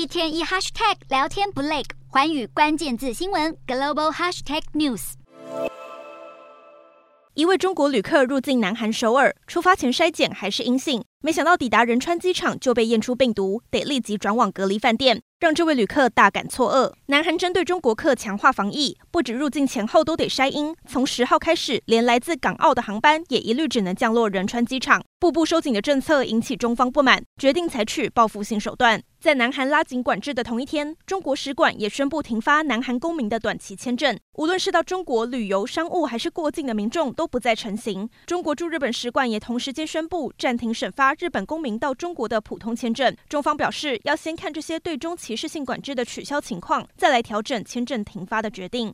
一天一 hashtag 聊天不累，环宇关键字新闻 global hashtag news。一位中国旅客入境南韩首尔，出发前筛检还是阴性，没想到抵达仁川机场就被验出病毒，得立即转往隔离饭店。让这位旅客大感错愕。南韩针对中国客强化防疫，不止入境前后都得筛阴，从十号开始，连来自港澳的航班也一律只能降落仁川机场。步步收紧的政策引起中方不满，决定采取报复性手段。在南韩拉紧管制的同一天，中国使馆也宣布停发南韩公民的短期签证，无论是到中国旅游、商务还是过境的民众都不再成行。中国驻日本使馆也同时间宣布暂停审发日本公民到中国的普通签证。中方表示，要先看这些对中歧视性管制的取消情况，再来调整签证停发的决定。